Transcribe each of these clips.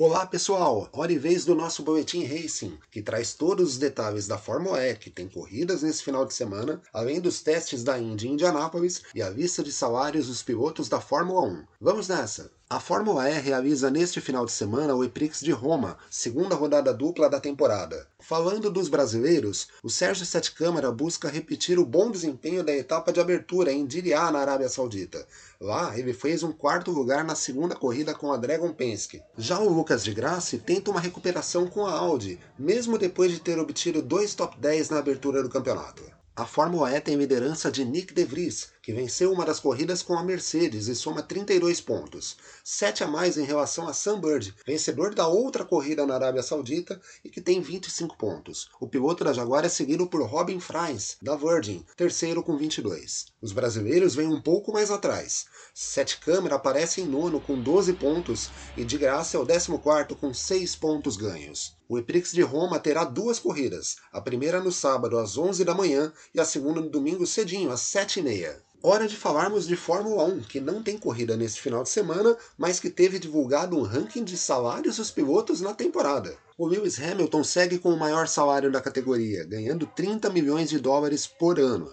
Olá pessoal, hora e vez do nosso Boletim Racing, que traz todos os detalhes da Fórmula E, que tem corridas nesse final de semana, além dos testes da Indy em Indianápolis e a lista de salários dos pilotos da Fórmula 1. Vamos nessa! A Fórmula E realiza neste final de semana o Eprix de Roma, segunda rodada dupla da temporada. Falando dos brasileiros, o Sérgio Sete Câmara busca repetir o bom desempenho da etapa de abertura em Diriyah, na Arábia Saudita. Lá, ele fez um quarto lugar na segunda corrida com a Dragon Penske. Já o Lucas de Grassi tenta uma recuperação com a Audi, mesmo depois de ter obtido dois top 10 na abertura do campeonato. A Fórmula E tem liderança de Nick De Vries, que venceu uma das corridas com a Mercedes e soma 32 pontos, 7 a mais em relação a Sam Bird, vencedor da outra corrida na Arábia Saudita e que tem 25 pontos. O piloto da Jaguar é seguido por Robin Fries, da Virgin, terceiro com 22. Os brasileiros vêm um pouco mais atrás. Sete Câmara aparece em nono com 12 pontos e de graça é o 14 com 6 pontos ganhos. O Eprix de Roma terá duas corridas, a primeira no sábado às 11 da manhã e a segunda no domingo cedinho às 7h30. Hora de falarmos de Fórmula 1, que não tem corrida neste final de semana, mas que teve divulgado um ranking de salários dos pilotos na temporada. O Lewis Hamilton segue com o maior salário da categoria, ganhando 30 milhões de dólares por ano.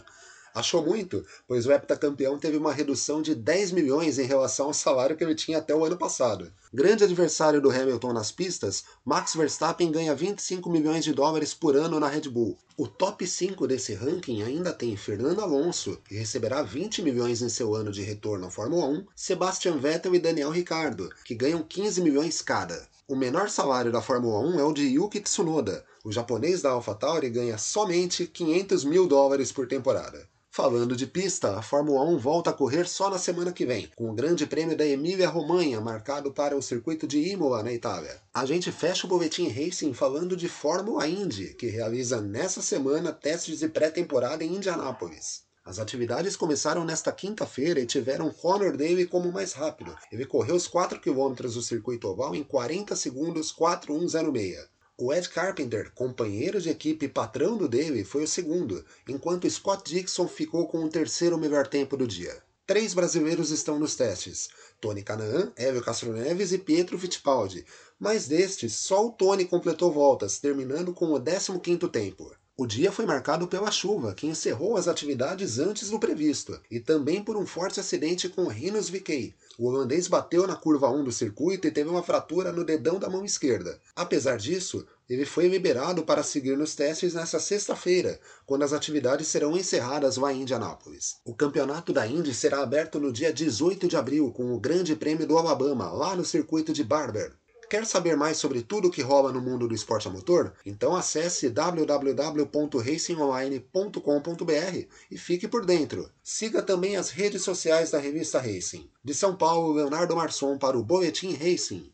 Achou muito, pois o heptacampeão teve uma redução de 10 milhões em relação ao salário que ele tinha até o ano passado. Grande adversário do Hamilton nas pistas, Max Verstappen ganha 25 milhões de dólares por ano na Red Bull. O top 5 desse ranking ainda tem Fernando Alonso, que receberá 20 milhões em seu ano de retorno à Fórmula 1, Sebastian Vettel e Daniel Ricciardo, que ganham 15 milhões cada. O menor salário da Fórmula 1 é o de Yuki Tsunoda. O japonês da AlphaTauri ganha somente 500 mil dólares por temporada. Falando de pista, a Fórmula 1 volta a correr só na semana que vem, com o Grande Prêmio da Emília-Romanha marcado para o circuito de Imola, na Itália. A gente fecha o Boletim Racing falando de Fórmula Indy, que realiza nessa semana testes de pré-temporada em Indianápolis. As atividades começaram nesta quinta-feira e tiveram Conor Daly como mais rápido. Ele correu os 4 km do circuito oval em 40 segundos 4106. O Ed Carpenter, companheiro de equipe e patrão do Daly, foi o segundo, enquanto Scott Dixon ficou com o terceiro melhor tempo do dia. Três brasileiros estão nos testes: Tony Canaan, Hélio Castro Neves e Pietro Fittipaldi, mas destes, só o Tony completou voltas, terminando com o 15º tempo. O dia foi marcado pela chuva, que encerrou as atividades antes do previsto, e também por um forte acidente com Rinus VK. O holandês bateu na curva 1 do circuito e teve uma fratura no dedão da mão esquerda. Apesar disso, ele foi liberado para seguir nos testes nesta sexta-feira, quando as atividades serão encerradas lá em Indianápolis. O campeonato da Indy será aberto no dia 18 de abril com o Grande Prêmio do Alabama, lá no circuito de Barber. Quer saber mais sobre tudo o que rola no mundo do esporte a motor? Então acesse www.racingonline.com.br e fique por dentro. Siga também as redes sociais da revista Racing. De São Paulo, Leonardo Marçom para o Boletim Racing.